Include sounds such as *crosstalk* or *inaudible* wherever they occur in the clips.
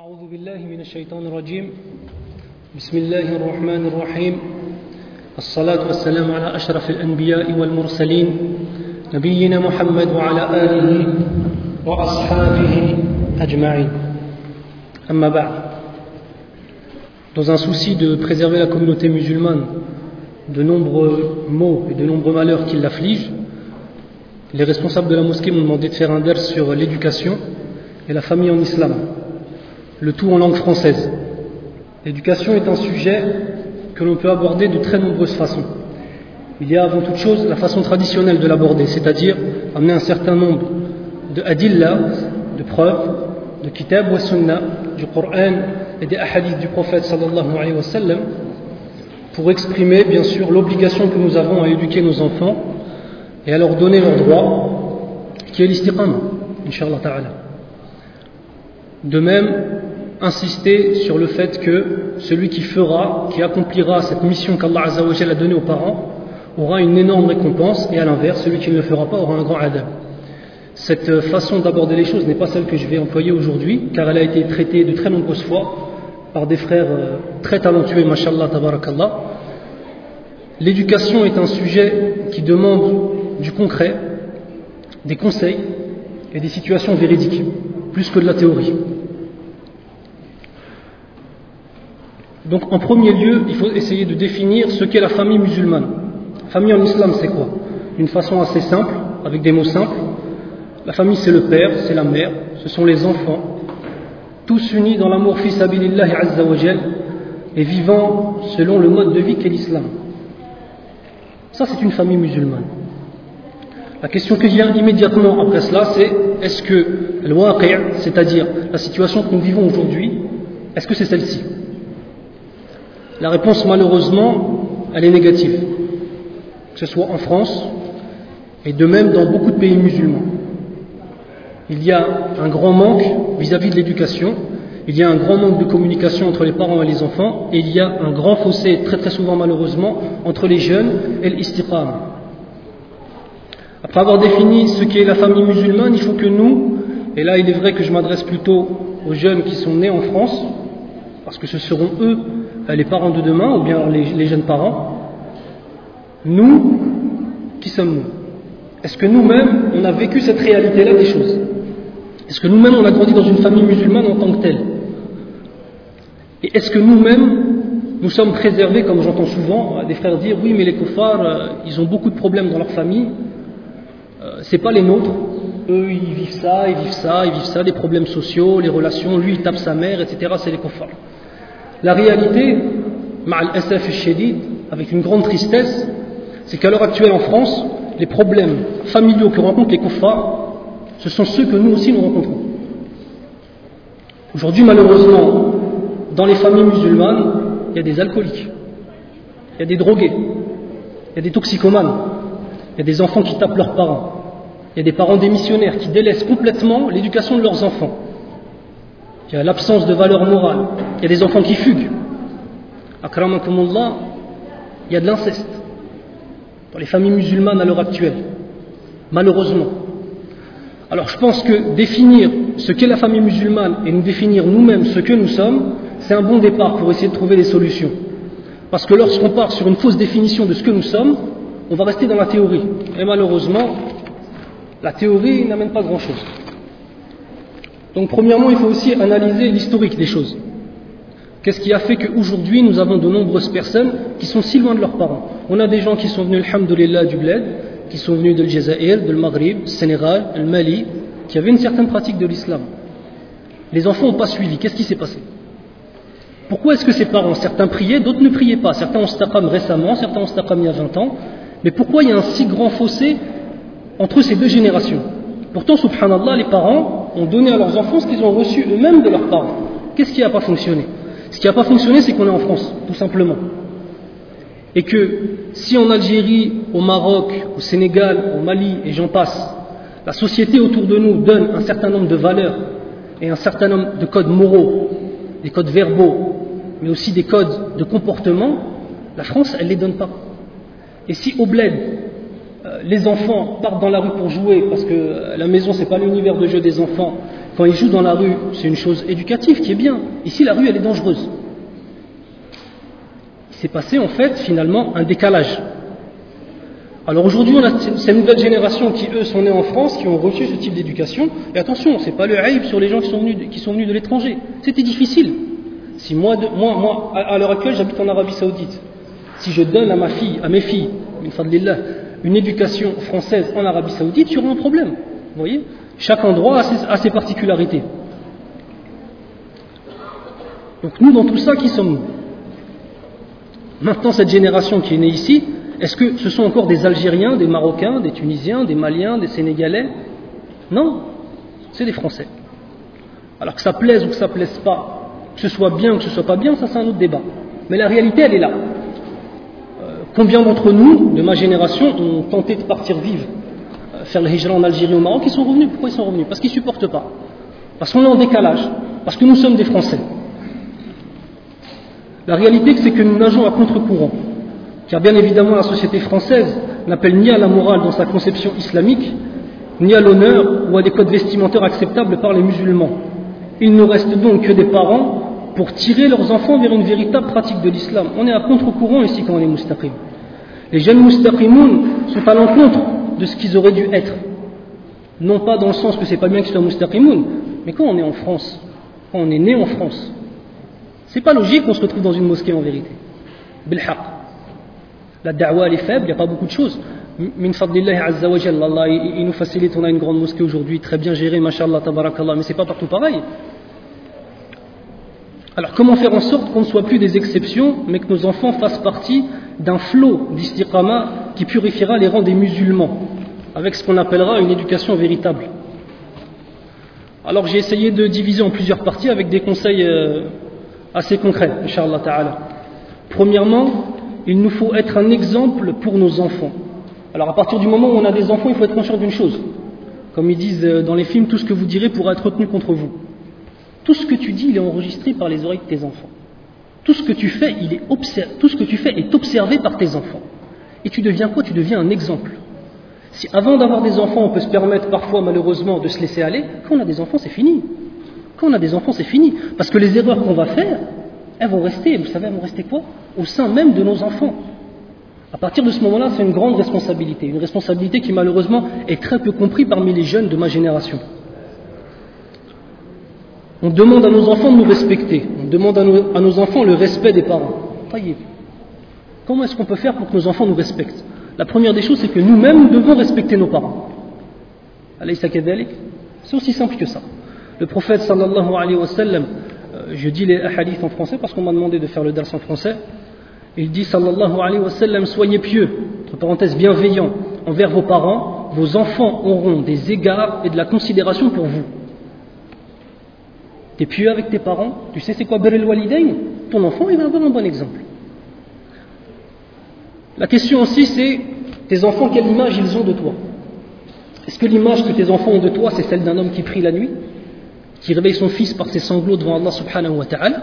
أعوذ بالله من الشيطان الرجيم بسم الله الرحمن الرحيم الصلاة والسلام على أشرف الأنبياء والمرسلين نبينا محمد وعلى آله وأصحابه أجمعين أما بعد Dans un souci de préserver la communauté musulmane de nombreux maux et de nombreux malheurs qui l'affligent, les responsables de la mosquée m'ont demandé de faire un vers sur l'éducation et la famille en islam, le tout en langue française. L'éducation est un sujet que l'on peut aborder de très nombreuses façons. Il y a avant toute chose la façon traditionnelle de l'aborder, c'est-à-dire amener un certain nombre de adillah, de preuves, de kitab wa sunnah, du Coran et des hadiths du prophète sallallahu alayhi wa sallam, pour exprimer bien sûr l'obligation que nous avons à éduquer nos enfants et à leur donner leur droit, qui est l'istiqama, inshallah ta'ala. De même, insister sur le fait que celui qui fera, qui accomplira cette mission qu'Allah a donnée aux parents, aura une énorme récompense, et à l'inverse, celui qui ne le fera pas aura un grand adab. Cette façon d'aborder les choses n'est pas celle que je vais employer aujourd'hui, car elle a été traitée de très nombreuses fois par des frères très talentueux, mashallah, tabarakallah. L'éducation est un sujet qui demande du concret, des conseils et des situations véridiques, plus que de la théorie. Donc en premier lieu, il faut essayer de définir ce qu'est la famille musulmane. Famille en islam, c'est quoi? D'une façon assez simple, avec des mots simples. La famille, c'est le père, c'est la mère, ce sont les enfants, tous unis dans l'amour fils abilillahi azza wa et vivant selon le mode de vie qu'est l'islam. Ça, c'est une famille musulmane. La question qui vient immédiatement après cela, c'est est-ce que le c'est-à-dire la situation que nous vivons aujourd'hui, est-ce que c'est celle-ci? La réponse, malheureusement, est négative, que ce soit en France et de même dans beaucoup de pays musulmans. Il y a un grand manque vis-à-vis de l'éducation, il y a un grand manque de communication entre les parents et les enfants, et il y a un grand fossé, très très souvent malheureusement, entre les jeunes et l'istiqam. Après avoir défini ce qu'est la famille musulmane, il faut que nous, et là il est vrai que je m'adresse plutôt aux jeunes qui sont nés en France, parce que ce seront eux les parents de demain, ou bien les, jeunes parents, nous, qui sommes-nous Est-ce que nous-mêmes, on a vécu cette réalité-là des choses? Est-ce que nous-mêmes, on a grandi dans une famille musulmane en tant que telle? Et est-ce que nous-mêmes, nous sommes préservés, comme j'entends souvent des frères dire, oui, mais les koufars, ils ont beaucoup de problèmes dans leur famille, c'est pas les nôtres. Eux, ils vivent ça, ils vivent ça, ils vivent ça, les problèmes sociaux, les relations, lui, il tape sa mère, etc. C'est les koufars. La réalité, avec une grande tristesse, c'est qu'à l'heure actuelle en France, les problèmes familiaux que rencontrent les koufars, ce sont ceux que nous aussi nous rencontrons. Aujourd'hui, malheureusement, dans les familles musulmanes, il y a des alcooliques, il y a des drogués, il y a des toxicomanes, il y a des enfants qui tapent leurs parents, il y a des parents démissionnaires qui délaissent complètement l'éducation de leurs enfants. Il y a l'absence de valeur morale, il y a des enfants qui fuguent. Akramakumullah, il y a de l'inceste dans les familles musulmanes à l'heure actuelle, malheureusement. Alors je pense que définir ce qu'est la famille musulmane et nous définir nous-mêmes ce que nous sommes, c'est un bon départ pour essayer de trouver des solutions. Parce que lorsqu'on part sur une fausse définition de ce que nous sommes, on va rester dans la théorie. Et malheureusement, la théorie n'amène pas grand-chose. Donc premièrement, il faut aussi analyser l'historique des choses. Qu'est-ce qui a fait qu'aujourd'hui, nous avons de nombreuses personnes qui sont si loin de leurs parents? On a des gens qui sont venus, alhamdoulilah, du bled, qui sont venus de l'Algérie, de Maghrib, du Sénégal, du Mali, qui avaient une certaine pratique de l'islam. Les enfants n'ont pas suivi. Qu'est-ce qui s'est passé? Pourquoi est-ce que ces parents, certains priaient, d'autres ne priaient pas? Certains ont staqam récemment, certains ont staqam il y a 20 ans. Mais pourquoi il y a un si grand fossé entre ces deux générations? Pourtant, subhanallah, les parents ont donné à leurs enfants ce qu'ils ont reçu eux-mêmes de leurs parents. Qu'est-ce qui n'a pas fonctionné? Ce qui n'a pas fonctionné, c'est qu'on est en France, tout simplement. Et que si en Algérie, au Maroc, au Sénégal, au Mali, et j'en passe, la société autour de nous donne un certain nombre de valeurs et un certain nombre de codes moraux, des codes verbaux, mais aussi des codes de comportement, la France, elle ne les donne pas. Et si au bled, les enfants partent dans la rue pour jouer, parce que la maison, c'est pas l'univers de jeu des enfants, Quand ils jouent dans la rue, c'est une chose éducative qui est bien. Ici, la rue, elle est dangereuse. Il s'est passé en fait finalement un décalage. Alors aujourd'hui, on a ces nouvelles générations qui, eux, sont nées en France, qui ont reçu ce type d'éducation. Et attention, c'est pas le haïb sur les gens qui sont venus, qui sont venus de l'étranger. C'était difficile. Si moi, moi, moi à, l'heure actuelle, j'habite en Arabie Saoudite, si je donne à ma fille, à mes filles, une éducation française en Arabie Saoudite, il y aura un problème. Vous voyez Chaque endroit a ses, particularités. Donc nous, dans tout ça, qui sommes-nous Maintenant, cette génération qui est née ici, est-ce que ce sont encore des Algériens, des Marocains, des Tunisiens, des Maliens, des Sénégalais? Non, c'est des Français. Alors que ça plaise ou que ça plaise pas, que ce soit bien ou que ce soit pas bien, ça c'est un autre débat. Mais la réalité, elle est là. Combien d'entre nous, de ma génération, ont tenté de partir vivre, euh, faire le hijra en Algérie au Maroc, ils sont revenus. Pourquoi ils sont revenus? Parce qu'ils ne supportent pas. Parce qu'on est en décalage. Parce que nous sommes des Français. La réalité, c'est que nous nageons à contre-courant. Car bien évidemment, la société française n'appelle ni à la morale dans sa conception islamique, ni à l'honneur ou à des codes vestimentaires acceptables par les musulmans. Il ne reste donc que des parents pour tirer leurs enfants vers une véritable pratique de l'islam. On est à contre-courant ici quand on est mustaqim. Les jeunes mustaqimoun sont à l'encontre de ce qu'ils auraient dû être. Non pas dans le sens que c'est pas bien qu'ils soient mustaqimoun, mais quand on est en France, quand on est né en France, c'est pas logique qu'on se retrouve dans une mosquée en vérité. Bilhaq. La da'wa elle est faible, il n'y a pas beaucoup de choses. Min fadlillah azza wa Allah, il nous facilite, on a une grande mosquée aujourd'hui, très bien gérée, mashallah, tabarakallah, mais c'est pas partout pareil. Alors comment faire en sorte qu'on ne soit plus des exceptions, mais que nos enfants fassent partie d'un flot d'istiqama qui purifiera les rangs des musulmans, avec ce qu'on appellera une éducation véritable? Alors j'ai essayé de diviser en plusieurs parties avec des conseils euh, assez concrets, inshallah ta'ala. Premièrement, il nous faut être un exemple pour nos enfants. Alors à partir du moment où on a des enfants, il faut être conscient d'une chose. Comme ils disent euh, dans les films, tout ce que vous direz pourra être retenu contre vous. Tout ce que tu dis, il est enregistré par les oreilles de tes enfants. Tout ce que tu fais, est tout ce que tu fais est observé par tes enfants. Et tu deviens quoi? Tu deviens un exemple. Si avant d'avoir des enfants, on peut se permettre parfois malheureusement de se laisser aller, quand on a des enfants, c'est fini. Quand on a des enfants, c'est fini. Parce que les erreurs qu'on va faire, elles vont rester, vous savez, elles vont rester quoi? Au sein même de nos enfants. À partir de ce moment-là, c'est une grande responsabilité, une responsabilité qui malheureusement est très peu comprise parmi les jeunes de ma génération. On demande à nos enfants de nous respecter, on demande à nos, enfants le respect des parents. Comment est-ce qu'on peut faire pour que nos enfants nous respectent? La première des choses, c'est que nous-mêmes, nous devons respecter nos parents. C'est aussi simple que ça. Le prophète sallallahu alayhi wa sallam, je dis les hadiths en français parce qu'on m'a demandé de faire le dars en français. Il dit sallallahu alayhi wa sallam soyez pieux, entre parenthèses bienveillants envers vos parents, vos enfants auront des égards et de la considération pour vous. Tu es pieux avec tes parents, tu sais c'est quoi Berel Walidain Ton enfant il va avoir un bon exemple. La question aussi c'est tes enfants, quelle image ils ont de toi? Est-ce que l'image que tes enfants ont de toi c'est celle d'un homme qui prie la nuit qui réveille son fils par ses sanglots devant Allah subhanahu wa ta'ala,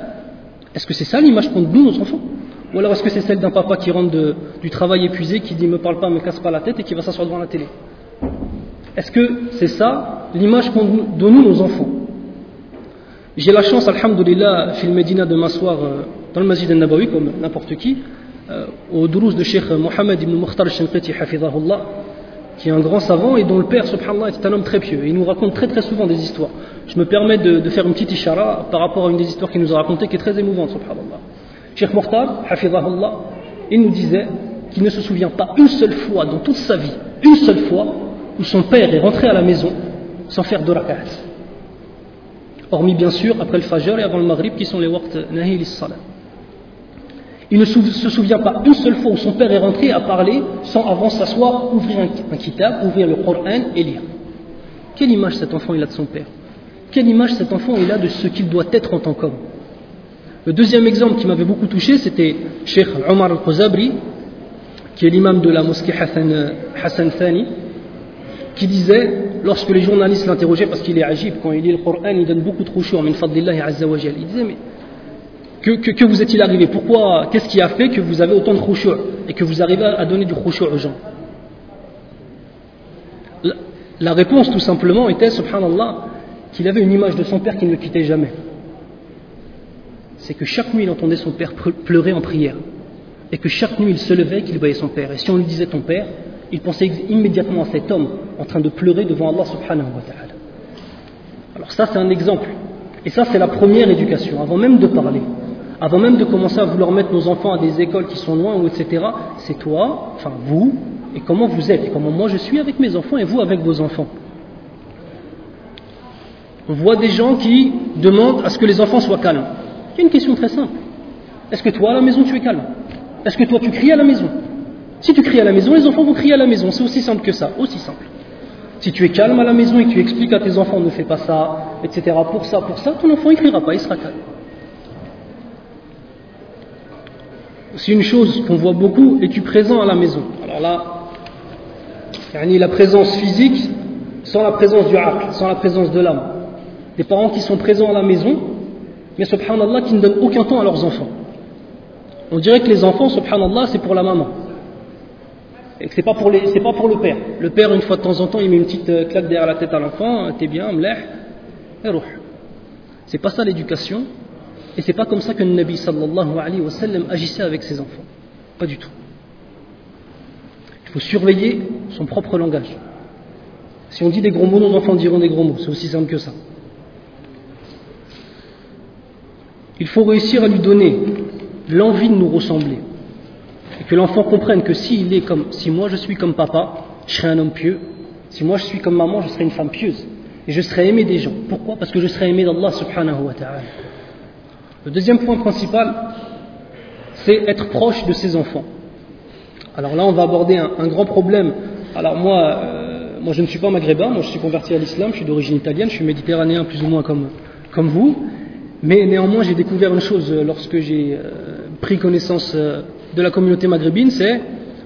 est-ce que c'est ça l'image qu'ont nous, nos enfants? Ou alors est-ce que c'est celle d'un papa qui rentre du travail épuisé, qui dit me parle pas, me casse pas la tête et qui va s'asseoir devant la télé? Est-ce que c'est ça l'image qu'ont de nous, nos enfants? J'ai la chance, alhamdulillah, fil Medina de m'asseoir euh, dans le Masjid al-Nabawi comme n'importe qui, euh, au Dourouz de Cheikh Mohamed ibn Mukhtar al-Shinqiti, hafizahullah, qui est un grand savant et dont le père, subhanallah, est un homme très pieux. il nous raconte très très souvent des histoires. Je me permets de, faire une petite ishara par rapport à une des histoires qu'il nous a racontées qui est très émouvante, subhanallah. Cheikh Mokhtar, hafizahullah, il nous disait qu'il ne se souvient pas une seule fois dans toute sa vie, une seule fois, où son père est rentré à la maison sans faire de rakat. Hormis bien sûr après le fajr et avant le maghrib qui sont les waqt nahi salat. Il ne se souvient pas une seule fois où son père est rentré à parler sans avant s'asseoir, ouvrir un, kitab, ouvrir le Coran et lire. Quelle image cet enfant il a de son père? Quelle image cet enfant il a de ce qu'il doit être en tant qu'homme? Le deuxième exemple qui m'avait beaucoup touché, c'était Sheikh Omar al-Khuzabri, qui est l'imam de la mosquée Hassan, Hassan Thani, qui disait, lorsque les journalistes l'interrogeaient, parce qu'il est agib, quand il lit le Coran, il donne beaucoup trop chaud, min fadlillahi azza wa Il disait, mais que, vous est-il arrivé? Pourquoi Qu'est-ce qui a fait que vous avez autant de khushu' et que vous arrivez à donner du khushu' aux gens? La, réponse tout simplement était, subhanallah, qu'il avait une image de son père qui ne le quittait jamais. C'est que chaque nuit il entendait son père pleurer en prière. Et que chaque nuit il se levait et qu'il voyait son père. Et si on lui disait ton père, il pensait immédiatement à cet homme en train de pleurer devant Allah subhanahu wa ta'ala. Alors ça c'est un exemple. Et ça c'est la première éducation, avant même de parler. Avant même de commencer à vouloir mettre nos enfants à des écoles qui sont loin ou etc. C'est toi, enfin vous, et comment vous êtes, et comment moi je suis avec mes enfants et vous avec vos enfants. On voit des gens qui demandent à ce que les enfants soient calmes. Il y a une question très simple. Est-ce que toi à la maison tu es calme? Est-ce que toi tu cries à la maison? Si tu cries à la maison, les enfants vont crier à la maison. C'est aussi simple que ça, aussi simple. Si tu es calme à la maison et que tu expliques à tes enfants ne fais pas ça, etc., pour ça, pour ça, ton enfant ne criera pas, il sera calme. C'est une chose qu'on voit beaucoup, es-tu présent à la maison? Alors là, la présence physique sans la présence du aql, sans la présence de l'âme. Des parents qui sont présents à la maison, mais subhanallah, qui ne donnent aucun temps à leurs enfants. On dirait que les enfants, subhanallah, c'est pour la maman. Et que c'est pas pour pas pour le père. Le père, une fois de temps en temps, il met une petite euh, claque derrière la tête à l'enfant, euh, t'es bien, mleh, et rouh. C'est pas ça l'éducation, et c'est pas comme ça que le Nabi sallallahu alayhi wa sallam agissait avec ses enfants. Pas du tout. Il faut surveiller son propre langage. Si on dit des gros mots, nos enfants diront des gros mots. C'est aussi simple que ça. Il faut réussir à lui donner l'envie de nous ressembler. Que l'enfant comprenne que si moi je suis comme papa, je serai un homme pieux. Si moi je suis comme maman, je serai une femme pieuse. Et je serai aimé des gens. Pourquoi? Parce que je serai aimé d'Allah subhanahu wa ta'ala. Le deuxième point principal, c'est être proche de ses enfants. Alors là, on va aborder un, grand problème. Alors moi, euh, moi, je ne suis pas maghrébin, moi je suis converti à l'islam, je suis d'origine italienne, je suis méditerranéen plus ou moins comme, comme vous. Mais néanmoins, j'ai découvert une chose lorsque j'ai euh, pris connaissance euh, de la communauté maghrébine, c'est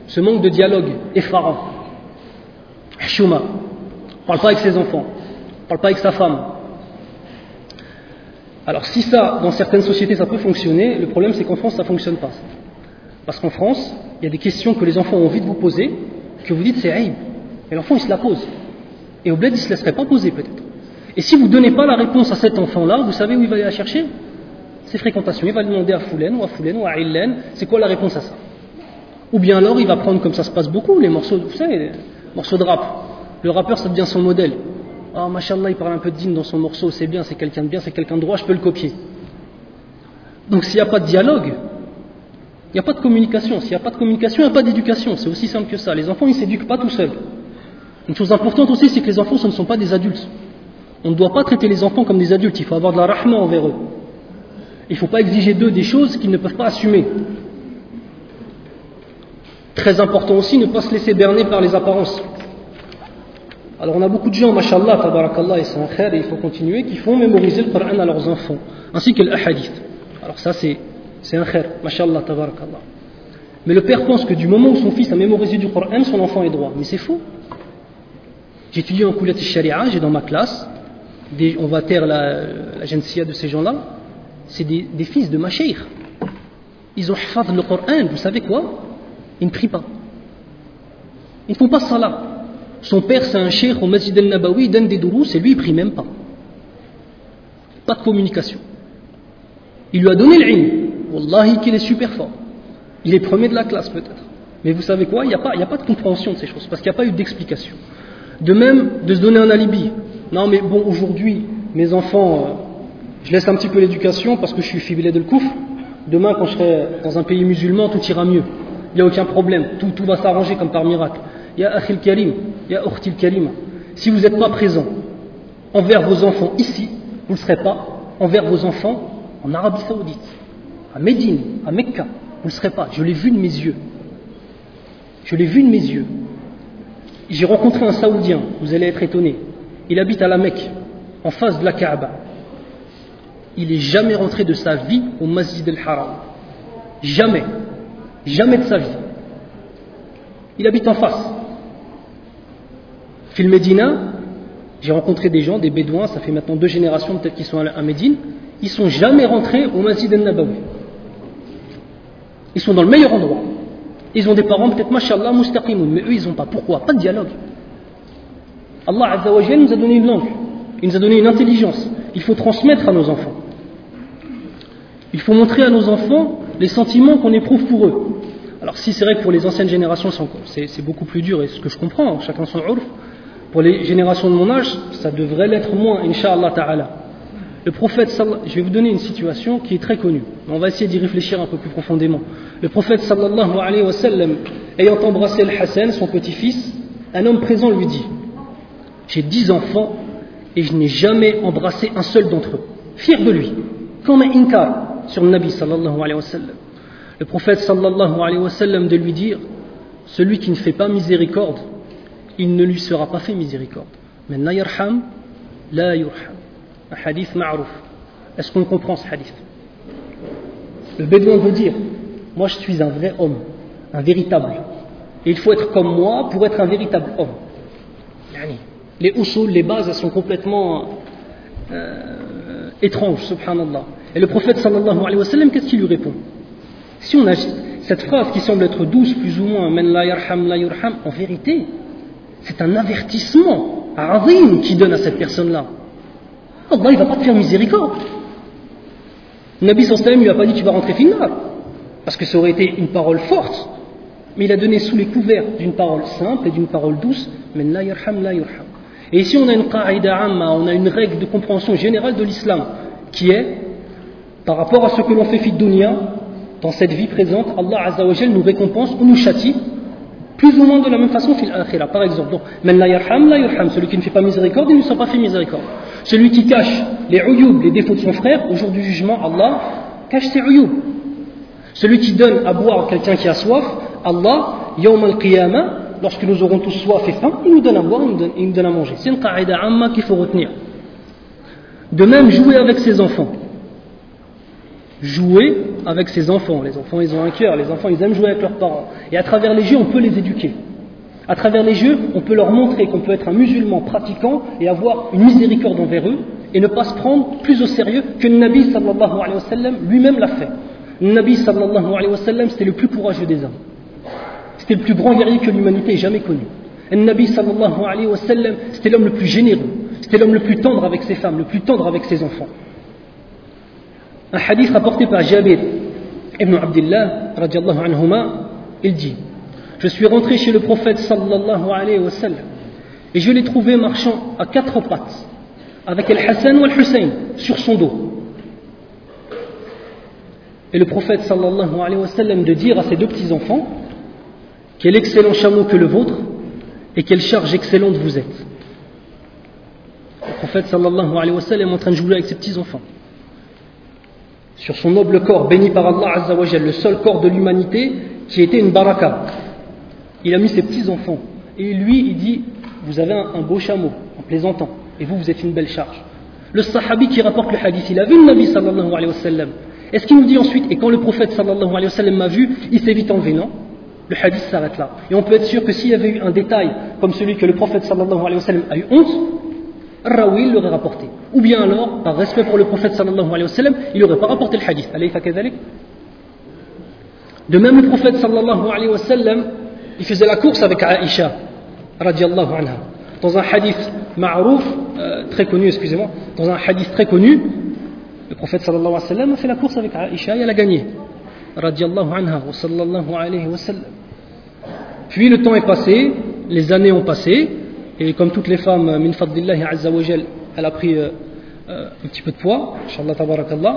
ce manque de dialogue effarant. Chouma. parle pas avec ses enfants, parle pas avec sa femme. Alors si ça, dans certaines sociétés, ça peut fonctionner, le problème c'est qu'en France, ça ne fonctionne pas. Parce qu'en France, il y a des questions que les enfants ont envie de vous poser, que vous dites c'est aïe. Et l'enfant, il se la pose. Et au bled, il ne se laisserait pas poser peut-être. Et si vous ne donnez pas la réponse à cet enfant-là, vous savez où il va aller la chercher? Ses fréquentations. Il va demander à Foulen ou à Foulen ou à Illen, c'est quoi la réponse à ça? Ou bien alors, il va prendre, comme ça se passe beaucoup, les morceaux, vous savez, les morceaux de rap. Le rappeur, ça devient son modèle. Ah, oh, machallah, il parle un peu de dîne dans son morceau, c'est bien, c'est quelqu'un de bien, c'est quelqu'un de droit, je peux le copier. Donc s'il n'y a pas de dialogue, il n'y a pas de communication. S'il n'y a pas de communication, il n'y a pas d'éducation. C'est aussi simple que ça. Les enfants, ils ne s'éduquent pas tout seuls. Une chose importante aussi, c'est que les enfants, ce ne sont pas des adultes. On ne doit pas traiter les enfants comme des adultes. Il faut avoir de la rahma envers eux. Il ne faut pas exiger d'eux des choses qu'ils ne peuvent pas assumer. Très important aussi, ne pas se laisser berner par les apparences. Alors on a beaucoup de gens, mashallah, tabarakallah, et c'est un khair, et il faut continuer, qui font mémoriser le Coran à leurs enfants, ainsi que l'ahadith. Alors ça c'est, c'est un khair, mashallah, tabarakallah. Mais le père pense que du moment où son fils a mémorisé du Coran, son enfant est droit. Mais c'est faux. J'étudie en Koulat sharia j'ai dans ma classe, on va taire la, la de ces gens-là, c'est des, fils de Macheir. Ils ont fait le Coran, vous savez quoi? Ils ne prient pas. Ils ne font pas salat. Son père, c'est un cheikh au Masjid al-Nabawi, il donne des dourous, et lui, il prie même pas. Pas de communication. Il lui a donné l'ilm. Wallahi qu'il est super fort. Il est premier de la classe peut-être. Mais vous savez quoi? Il n'y a, a, pas de compréhension de ces choses, parce qu'il n'y a pas eu d'explication. De même, de se donner un alibi. Non mais bon, aujourd'hui, mes enfants, euh, je laisse un petit peu l'éducation parce que je suis fibré de le couf. Demain, quand je serai dans un pays musulman, tout ira mieux. Il n'y a aucun problème. Tout, va s'arranger comme par miracle. Ya Akhil Karim, Ya Ukhtil Karim. Si vous n'êtes pas présent envers vos enfants ici, vous ne le serez pas envers vos enfants en Arabie Saoudite, à Médine, à Mecca. Vous ne le serez pas. Je l'ai vu de mes yeux. Je l'ai vu de mes yeux. J'ai rencontré un Saoudien, vous allez être étonné. Il habite à la Mecque, en face de la Kaaba. Il n'est jamais rentré de sa vie au Masjid al-Haram. Jamais. Jamais de sa vie. Il habite en face. Fil Medina, j'ai rencontré des gens, des bédouins, ça fait maintenant deux générations peut-être qu'ils sont à Médine, ils sont jamais rentrés au Masjid al-Nabawi. Ils sont dans le meilleur endroit. Ils ont des parents peut-être, mashallah, mustaqimoun, mais eux ils n'ont pas. Pourquoi? Pas de dialogue. Allah Azza wa nous a donné une langue. il nous a donné une intelligence. Il faut transmettre à nos enfants. Il faut montrer à nos enfants les sentiments qu'on éprouve pour eux. Alors si c'est vrai que pour les anciennes générations c'est beaucoup plus dur, et ce que je comprends, chacun son urf, pour les générations de mon âge, ça devrait l'être moins, inshallah ta'ala. Le prophète, je vais vous donner une situation qui est très connue. On va essayer d'y réfléchir un peu plus profondément. Le prophète sallallahu alayhi wa sallam, ayant embrassé le Hassan, son petit-fils, un homme présent lui dit J'ai dix enfants et je n'ai jamais embrassé un seul d'entre eux. Fier de lui, comme un inkar sur Nabi sallallahu alayhi wa sallam. Le prophète sallallahu de lui dire Celui qui ne fait pas miséricorde, il ne lui sera pas fait miséricorde. Mais la yarham, la yurham un hadith ma'rouf. Est-ce qu'on comprend ce hadith? Le bédouin veut dire Moi je suis un vrai homme, un véritable. Et il faut être comme moi pour être un véritable homme. Les usul, les bases, elles sont complètement euh, étranges, subhanallah. Et le prophète sallallahu alayhi wa sallam, qu'est-ce qu'il lui répond? Si on a cette phrase qui semble être douce, plus ou moins, men la yurham, en vérité, c'est un avertissement azim qui donne à cette personne-là. Allah, il ne va pas te faire miséricorde. Nabi sallam ne lui a pas dit tu vas rentrer finna, parce que ça aurait été une parole forte, mais il a donné sous les couverts d'une parole simple et d'une parole douce, mais la la yurham. Et ici on a une qa'ida amma, on a une règle de compréhension générale de l'islam, qui est, par rapport à ce que l'on fait fit dans cette vie présente, Allah Azza nous récompense ou nous châtie plus ou moins de la même façon fil akhira. Par exemple, donc, la yarham, la yarham, celui qui ne fait pas miséricorde, il ne sera pas fait miséricorde. Celui qui cache les uyub, les défauts de son frère, au jour du jugement, Allah cache ses uyub. Celui qui donne à boire à quelqu'un qui a soif, Allah, yawm al-qiyamah, lorsque nous aurons tous soif et faim, il nous donne à boire, il nous donne, à manger. C'est une qa'ida amma qu'il faut retenir. De même, jouer avec ses enfants. Jouer avec ses enfants. Les enfants, ils ont un cœur. Les enfants, ils aiment jouer avec leurs parents. Et à travers les jeux, on peut les éduquer. À travers les jeux, on peut leur montrer qu'on peut être un musulman pratiquant et avoir une miséricorde envers eux et ne pas se prendre plus au sérieux que le Nabi sallallahu alayhi wa sallam lui-même l'a fait. Le Nabi sallallahu alayhi wa c'était le plus courageux des hommes. C'était le plus grand guerrier que l'humanité ait jamais connu. Le Nabi sallallahu alayhi wa c'était l'homme le plus généreux. C'était l'homme le plus tendre avec ses femmes, le plus tendre avec ses enfants. Un hadith rapporté par Jabir ibn Abdullah, anhuma, il dit Je suis rentré chez le prophète sallallahu alayhi wa sallam et je l'ai trouvé marchant à quatre pattes avec Al-Hassan ou Al-Hussein sur son dos. Et le prophète sallallahu alayhi wa sallam de dire à ses deux petits-enfants Quel excellent chameau que le vôtre et quelle charge excellente vous êtes. Le prophète sallallahu alayhi wa sallam est en train de jouer avec ses petits-enfants sur son noble corps béni par Allah Azzawajal, le seul corps de l'humanité qui était une baraka. Il a mis ses petits-enfants. Et lui, il dit, vous avez un, beau chameau, en plaisantant, et vous, vous êtes une belle charge. Le sahabi qui rapporte le hadith, il a vu le Nabi sallallahu alayhi wa sallam. Est-ce qu'il nous dit ensuite, et quand le prophète sallallahu alayhi wa sallam m'a vu, il s'est vite enlevé, non Le hadith s'arrête là. Et on peut être sûr que s'il y avait eu un détail comme celui que le prophète sallallahu alayhi wa sallam a eu honte, Rawi l'aurait rapporté. Ou bien alors, par respect pour le prophète sallallahu alayhi wa sallam, il n'aurait pas rapporté le hadith. De même, le prophète sallallahu alayhi wa sallam, il faisait la course avec Aïcha, radiallahu anha. Dans un hadith ma'rouf, euh, très connu, excusez-moi, dans un hadith très connu, le prophète sallallahu alayhi wa sallam a fait la course avec Aïcha et elle a gagné. Anha, wa sallallahu alayhi wa. Puis le temps est passé, les années ont passé, et comme toutes les femmes, min fadlillahi azza wa elle a pris euh, euh, un petit peu de poids, inshallah tabarakallah.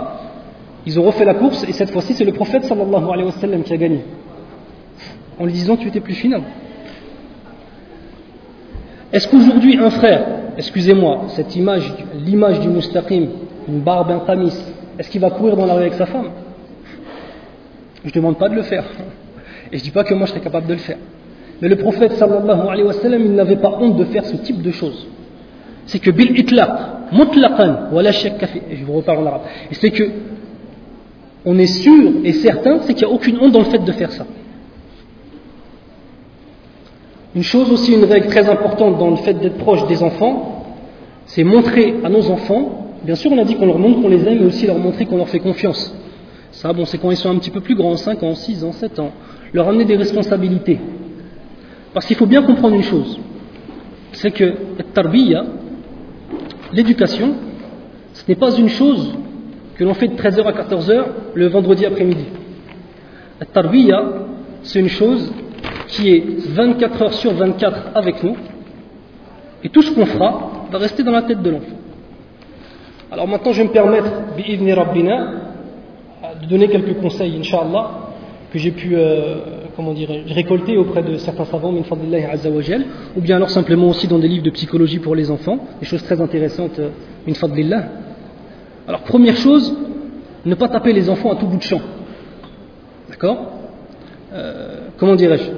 Ils ont refait la course et cette fois-ci c'est le prophète sallallahu alayhi wa sallam qui a gagné. En lui disant tu étais plus fine. Est-ce qu'aujourd'hui un frère, excusez-moi, cette image, l'image du mustaqim, une barbe, un tamis, est-ce qu'il va courir dans la rue avec sa femme? Je ne demande pas de le faire. Et je ne dis pas que moi je serais capable de le faire. Mais le prophète sallallahu alayhi wa sallam, il n'avait pas honte de faire ce type de choses. C'est que bil itlaq, mutlaqan, wala shakka je vous reparle en arabe. Et c'est que on est sûr et certain, c'est qu'il n'y a aucune honte dans le fait de faire ça. Une chose aussi, une règle très importante dans le fait d'être proche des enfants, c'est montrer à nos enfants, bien sûr on a dit qu'on leur montre qu'on les aime, mais aussi leur montrer qu'on leur fait confiance. Ça, bon, c'est quand ils sont un petit peu plus grands, 5 ans, 6 ans, 7 ans. Leur amener des responsabilités. Parce qu'il faut bien comprendre une chose, c'est que l'éducation, ce n'est pas une chose que l'on fait de 13h à 14h le vendredi après-midi. Tarbiya, c'est une chose qui est 24 heures sur 24 avec nous, et tout ce qu'on fera va rester dans la tête de l'enfant. Alors maintenant, je vais me permettre, rabbina, de donner quelques conseils, inshallah, que j'ai pu euh, comment dire, récolter auprès de certains savants, ou bien alors simplement aussi dans des livres de psychologie pour les enfants, des choses très intéressantes, euh, min fadlillah. Alors première chose, ne pas taper les enfants à tout bout de champ. D'accord? Euh, Comment dirais-je?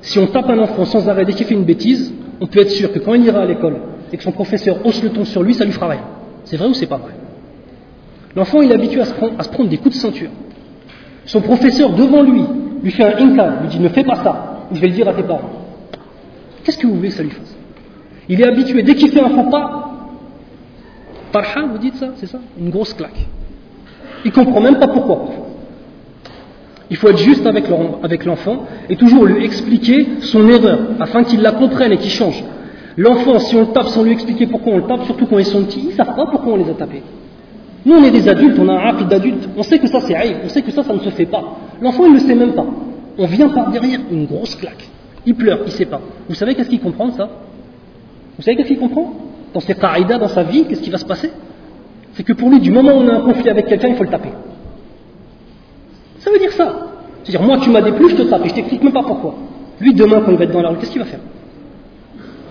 Si on tape un enfant sans arrêt dès qu'il fait une bêtise, on peut être sûr que quand il ira à l'école et que son professeur hausse le ton sur lui, ça lui fera rien. C'est vrai ou c'est pas vrai? L'enfant, il est habitué à se prendre des coups de ceinture. Son professeur, devant lui, lui fait un inca, lui dit ne fais pas ça, je vais le dire à tes parents. Qu'est-ce que vous voulez que ça lui fasse? Il est habitué, dès qu'il fait un faux pas, parha, vous dites ça, c'est ça? Une grosse claque. Il comprend même pas pourquoi. Il faut être juste avec l'enfant et toujours lui expliquer son erreur afin qu'il la comprenne et qu'il change. L'enfant, si on le tape sans lui expliquer pourquoi on le tape, surtout quand ils sont petits, ils ne savent pas pourquoi on les a tapés. Nous, on est des adultes, on a un rapide d'adulte, on sait que ça c'est aïe, on sait que ça, ça ne se fait pas. L'enfant, il ne le sait même pas. On vient par derrière, une grosse claque. Il pleure, il ne sait pas. Vous savez qu'est-ce qu'il comprend ça? Vous savez qu'est-ce qu'il comprend? Dans ses qaïdas, dans sa vie, qu'est-ce qui va se passer? C'est que pour lui, du moment où on a un conflit avec quelqu'un, il faut le taper. Ça veut dire ça. C'est-à-dire, moi, tu m'as déplu, je te tape, et je t'explique même pas pourquoi. Lui, demain, quand il va être dans la rue, qu'est-ce qu'il va faire?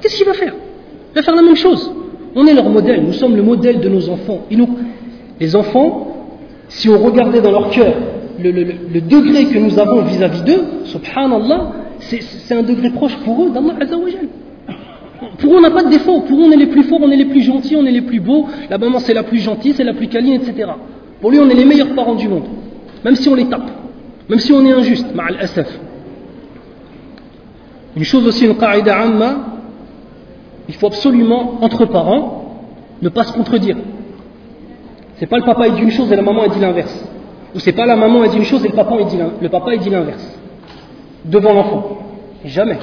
Qu'est-ce qu'il va faire? Il va faire la même chose. On est leur modèle, nous sommes le modèle de nos enfants. Les enfants, si on regardait dans leur cœur le, degré que nous avons vis-à-vis d'eux, subhanallah, c'est un degré proche pour eux d'Allah Azzawajal. Pour eux, on n'a pas de défaut. Pour eux, on est les plus forts, on est les plus gentils, on est les plus beaux. La maman, c'est la plus gentille, c'est la plus câline, etc. Pour lui, on est les meilleurs parents du monde. Même si on les tape. Même si on est injuste. Ma'al asaf. Une chose aussi, une qa'ida amma, il faut absolument, entre parents, ne pas se contredire. C'est pas le papa il dit une chose et la maman elle dit l'inverse. Ou c'est pas la maman elle dit une chose et le papa il dit le papa dit l'inverse. Devant l'enfant. Jamais.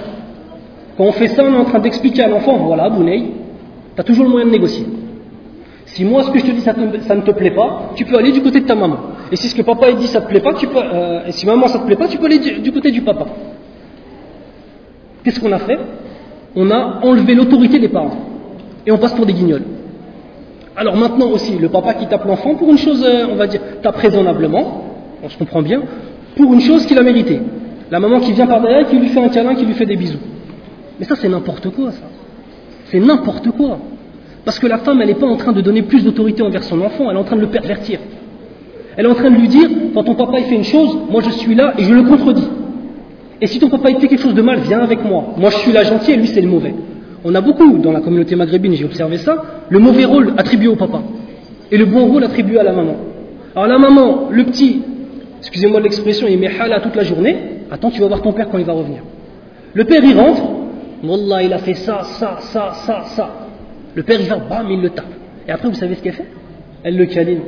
Quand on fait ça, on est en train d'expliquer à l'enfant, voilà, Bouneille, tu as toujours le moyen de négocier. Si moi ce que je te dis ça, ne te plaît pas, tu peux aller du côté de ta maman. Et si ce que papa dit ça te plaît pas, tu peux, euh, et si maman ça te plaît pas, tu peux aller du côté du papa. Qu'est-ce qu'on a fait? On a enlevé l'autorité des parents. Et on passe pour des guignols. Alors maintenant aussi, le papa qui tape l'enfant pour une chose, euh, on va dire, tape raisonnablement, on se comprend bien, pour une chose qu'il a mérité. La maman qui vient par derrière, qui lui fait un câlin, qui lui fait des bisous. Mais ça, c'est n'importe quoi, ça. C'est n'importe quoi. Parce que la femme, elle n'est pas en train de donner plus d'autorité envers son enfant, elle est en train de le pervertir. Elle est en train de lui dire, quand ton papa il fait une chose, moi je suis là et je le contredis. Et si ton papa il fait quelque chose de mal, viens avec moi. Moi je suis là gentil et lui c'est le mauvais. On a beaucoup dans la communauté maghrébine, j'ai observé ça, le mauvais rôle attribué au papa et le bon rôle attribué à la maman. Alors la maman, le petit, excusez-moi l'expression, il met hala toute la journée, attends, tu vas voir ton père quand il va revenir. Le père il rentre, Wallah, il a fait ça, ça, ça, ça, ça. Le père il va, bam, il le tape. Et après, vous savez ce qu'elle fait? Elle le câline.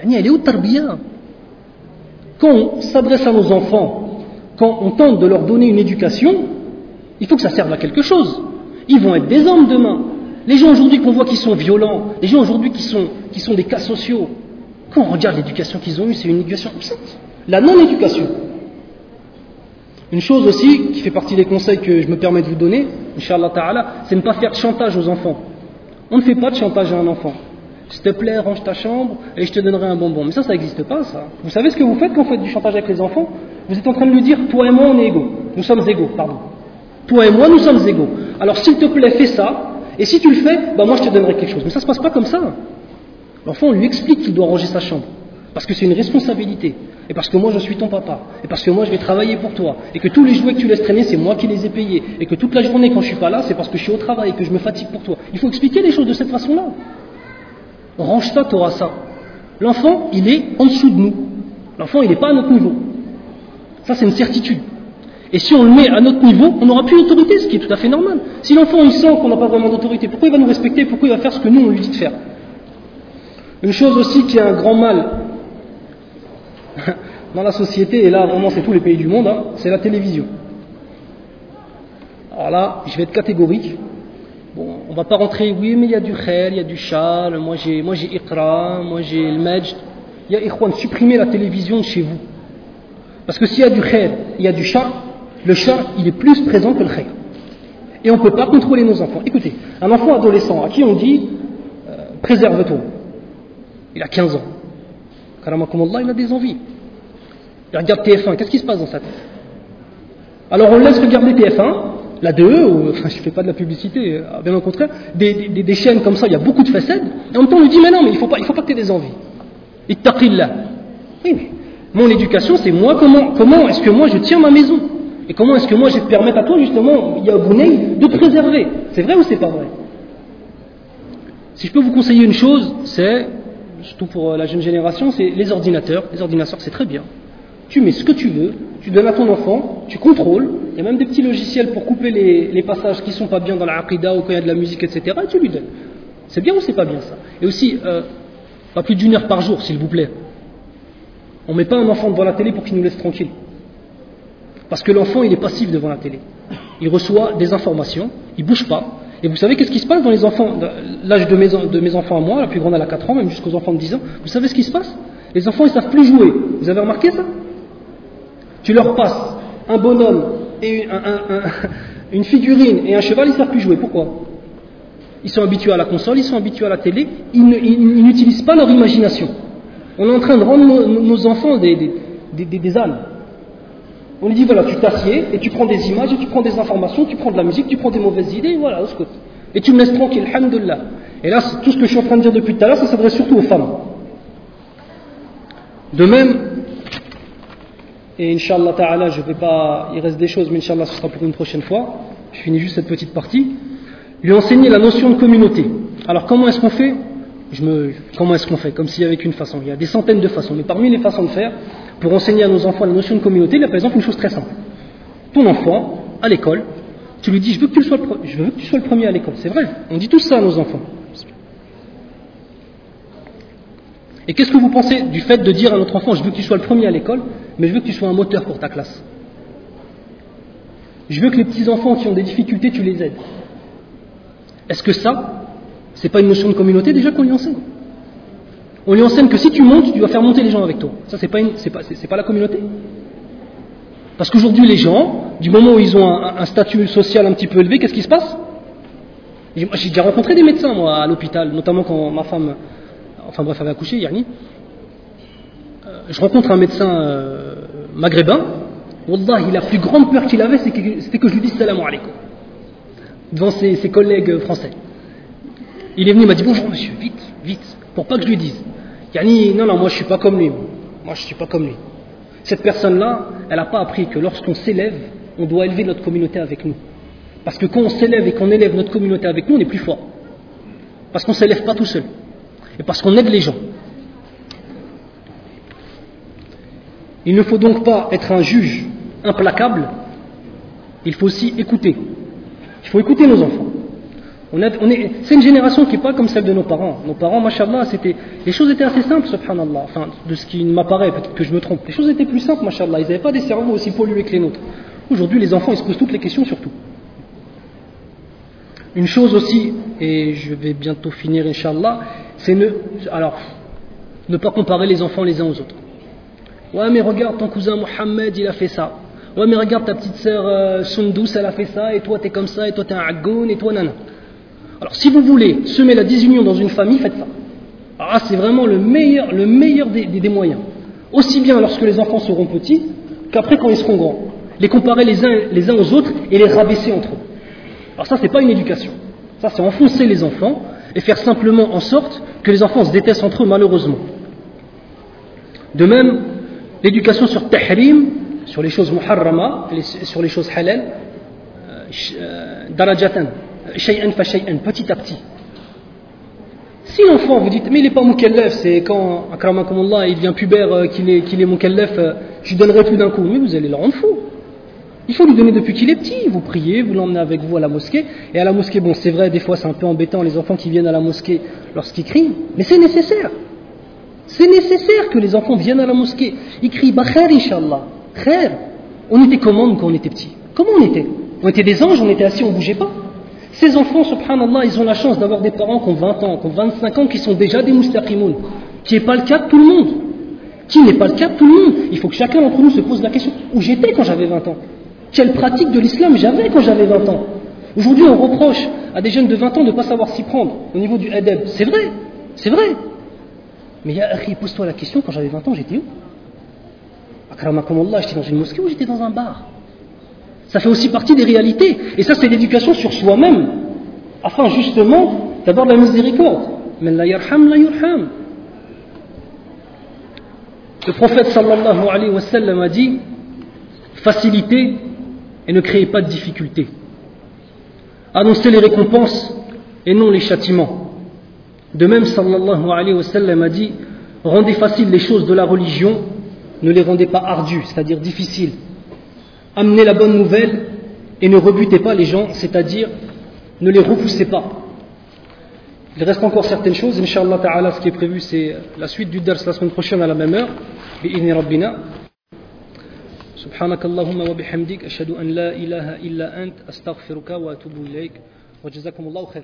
Elle est où tarbiya? Quand on s'adresse à nos enfants, quand on tente de leur donner une éducation, il faut que ça serve à quelque chose. Ils vont être des hommes demain. Les gens aujourd'hui qu'on voit qui sont violents, les gens aujourd'hui qui sont, qui sont des cas sociaux, quand on regarde l'éducation qu'ils ont eue, c'est une éducation absente. La non-éducation. Une chose aussi qui fait partie des conseils que je me permets de vous donner, Inch'Allah Ta'ala, c'est ne pas faire de chantage aux enfants. On ne fait pas de chantage à un enfant. S'il te plaît, range ta chambre et je te donnerai un bonbon. Mais ça, ça n'existe pas, ça. Vous savez ce que vous faites quand vous faites du chantage avec les enfants? Vous êtes en train de lui dire, toi et moi, on est égaux. Nous sommes égaux, pardon. Toi et moi, nous sommes égaux. Alors s'il te plaît, fais ça, et si tu le fais, bah moi je te donnerai quelque chose. Mais ça ne se passe pas comme ça. L'enfant, on lui explique qu'il doit ranger sa chambre. Parce que c'est une responsabilité. Et parce que moi je suis ton papa. Et parce que moi je vais travailler pour toi. Et que tous les jouets que tu laisses traîner, c'est moi qui les ai payés. Et que toute la journée quand je suis pas là, c'est parce que je suis au travail et que je me fatigue pour toi. Il faut expliquer les choses de cette façon-là. Range ça, tu auras ça. L'enfant, il est en dessous de nous. L'enfant, il n'est pas à notre niveau. Ça, c'est une certitude. Et si on le met à notre niveau, on n'aura plus d'autorité, ce qui est tout à fait normal. Si l'enfant il sent qu'on n'a pas vraiment d'autorité, pourquoi il va nous respecter? Pourquoi il va faire ce que nous on lui dit de faire? Une chose aussi qui est un grand mal *laughs* dans la société, et là vraiment c'est tous les pays du monde, hein, c'est la télévision. Alors là, je vais être catégorique. Bon, on va pas rentrer, oui, mais il y a du khair, il y a du chal, moi j'ai, moi j'ai moi j'ai le Majd. Il y a Ikhwan, supprimez la télévision de chez vous. Parce que s'il y a du khair, il y a du char, le char, il est plus présent que le khair. Et on ne peut pas contrôler nos enfants. Écoutez, un enfant adolescent à qui on dit euh, préserve-toi, il a 15 ans. Allah, il a des envies. Il regarde TF1, qu'est-ce qui se passe dans sa tête? Alors on laisse regarder TF1, la 2, ou, enfin je ne fais pas de la publicité, euh, bien au contraire, des, des, chaînes comme ça, il y a beaucoup de facettes, et en même temps on lui dit mais non, mais il ne faut pas, il que tu aies des envies. Ittaqillah. Oui, mais mon éducation, c'est moi, comment, comment est-ce que moi je tiens ma maison? Et comment est-ce que moi je vais te permettre à toi, justement, il y a de préserver? C'est vrai ou c'est pas vrai? Si je peux vous conseiller une chose, c'est, surtout pour euh, la jeune génération, c'est les ordinateurs. Les ordinateurs, c'est très bien. Tu mets ce que tu veux, tu donnes à ton enfant, tu contrôles. Il y a même des petits logiciels pour couper les, passages qui sont pas bien dans la aqidah ou quand il y a de la musique, etc. Et tu lui donnes. C'est bien ou c'est pas bien ça? Et aussi, euh, pas plus d'une heure par jour, s'il vous plaît. On ne met pas un enfant devant la télé pour qu'il nous laisse tranquille. Parce que l'enfant, il est passif devant la télé. Il reçoit des informations, il ne bouge pas. Et vous savez qu'est-ce qui se passe dans les enfants, l'âge de mes, enfants à moi, la plus grande elle a 4 ans, même jusqu'aux enfants de 10 ans. Vous savez ce qui se passe? Les enfants, ils ne savent plus jouer. Vous avez remarqué ça? Tu leur passes un bonhomme *laughs* une figurine et un cheval, ils ne savent plus jouer. Pourquoi? Ils sont habitués à la console, ils sont habitués à la télé, ils n'utilisent pas leur imagination. On est en train de rendre nos, enfants des, des. On lui dit voilà, tu t'assieds et tu prends des images, et tu prends des informations, tu prends de la musique, tu prends des mauvaises idées, voilà, au secours. Et tu me laisses tranquille, alhamdulillah. Et là, tout ce que je suis en train de dire depuis tout à l'heure, ça s'adresse surtout aux femmes. De même, et Inch'Allah ta'ala, je vais pas, il reste des choses, mais Inch'Allah, ce sera pour une prochaine fois. Je finis juste cette petite partie. Lui enseigner la notion de communauté. Alors, comment est-ce qu'on fait? Comment est-ce qu'on fait? Comme s'il y avait qu'une façon. Il y a des centaines de façons. Mais parmi les façons de faire, pour enseigner à nos enfants la notion de communauté, il y a par exemple une chose très simple. Ton enfant, à l'école, tu lui dis je veux que tu sois le, premier à l'école. C'est vrai, on dit tout ça à nos enfants. Et qu'est-ce que vous pensez du fait de dire à notre enfant je veux que tu sois le premier à l'école, mais je veux que tu sois un moteur pour ta classe? Je veux que les petits enfants qui ont des difficultés, tu les aides. Est-ce que ça, c'est pas une notion de communauté déjà qu'on lui enseigne? On lui enseigne que si tu montes, tu dois faire monter les gens avec toi. Ça, c'est pas, pas, pas la communauté. Parce qu'aujourd'hui, les gens, du moment où ils ont un, statut social un petit peu élevé, qu'est-ce qui se passe? J'ai déjà rencontré des médecins, moi, à l'hôpital, notamment quand ma femme, enfin bref, avait accouché, Yarni. Euh, je rencontre un médecin euh, maghrébin. Wallah, la plus grande peur qu'il avait, c'était que, je lui dise salam alaikum devant ses collègues français. Il est venu, il m'a dit bonjour monsieur, vite, vite, pour pas que je lui dise. Yani, non, non, moi je suis pas comme lui. Moi je suis pas comme lui. Cette personne-là, elle n'a pas appris que lorsqu'on s'élève, on doit élever notre communauté avec nous. Parce que quand on s'élève et qu'on élève notre communauté avec nous, on est plus fort. Parce qu'on ne s'élève pas tout seul. Et parce qu'on aide les gens. Il ne faut donc pas être un juge implacable. Il faut aussi écouter. Il faut écouter nos enfants c'est une génération qui n'est pas comme celle de nos parents. Nos parents, mashallah, les choses étaient assez simples, subhanallah. Enfin, de ce qui m'apparaît, peut-être que je me trompe. Les choses étaient plus simples, mashallah. Ils n'avaient pas des cerveaux aussi pollués que les nôtres. Aujourd'hui, les enfants, ils se posent toutes les questions sur tout. Une chose aussi, et je vais bientôt finir, inshallah, c'est ne, alors, ne pas comparer les enfants les uns aux autres. Ouais, mais regarde, ton cousin Mohamed, il a fait ça. Ouais, mais regarde, ta petite sœur euh, elle a fait ça, et toi, t'es comme ça, et toi, t'es un agoun, et toi, nana. Alors si vous voulez semer la désunion dans une famille, faites ça. Alors c'est vraiment le meilleur, le meilleur des, moyens. Aussi bien lorsque les enfants seront petits qu'après quand ils seront grands. Les comparer les uns, les uns aux autres et les rabaisser entre eux. Alors ça, c'est pas une éducation. Ça, c'est enfoncer les enfants et faire simplement en sorte que les enfants se détestent entre eux, malheureusement. De même, l'éducation sur tahrim, sur les choses muharrama, sur les choses halal, euh, euh, darajatan, petit à petit. Si l'enfant, vous dites, mais il n'est pas mukallaf, c'est quand, akramakumullah, il devient pubère, euh, qu'il est, qu'il est mukallaf, euh, je lui donnerai tout d'un coup. Mais vous allez le rendre fou. Il faut lui donner depuis qu'il est petit. Vous priez, vous l'emmenez avec vous à la mosquée. Et à la mosquée, bon, c'est vrai, des fois c'est un peu embêtant les enfants qui viennent à la mosquée lorsqu'ils crient, mais c'est nécessaire. C'est nécessaire que les enfants viennent à la mosquée. Ils crient Bakhair, Inch'Allah. Khair. On était comment quand on était petit Comment on était? On était des anges, on était assis, on ne bougeait pas. Ces enfants, subhanallah, ils ont la chance d'avoir des parents qui ont 20 ans, qui ont 25 ans, qui sont déjà des moustaqimoun, qui n'est pas le cas de tout le monde. Qui n'est pas le cas de tout le monde. Il faut que chacun d'entre nous se pose la question où j'étais quand j'avais 20 ans? Quelle pratique de l'islam j'avais quand j'avais 20 ans? Aujourd'hui, on reproche à des jeunes de 20 ans de ne pas savoir s'y prendre au niveau du adab. C'est vrai, c'est vrai. Mais pose-toi la question, quand j'avais 20 ans, j'étais où? Allah, j'étais dans une mosquée ou j'étais dans un bar? Ça fait aussi partie des réalités. Et ça, c'est l'éducation sur soi-même. Afin justement d'avoir la miséricorde. Mais la yarham, la yurham. Le prophète sallallahu alayhi wa sallam a dit facilitez et ne créez pas de difficultés. Annoncez les récompenses et non les châtiments. De même, sallallahu alayhi wa sallam a dit rendez faciles les choses de la religion, ne les rendez pas ardues, c'est-à-dire difficiles Amenez la bonne nouvelle et ne rebutez pas les gens, c'est-à-dire ne les repoussez pas. Il reste encore certaines choses. Inch'Allah ta'ala, ce qui est prévu, c'est la suite du dars la semaine prochaine à la même heure. بإذن ربنا سبحانك اللهم وبحمدك أشهد أن لا إله إلا أنت أستغفرك وأتوب إليك وجزاكم الله خير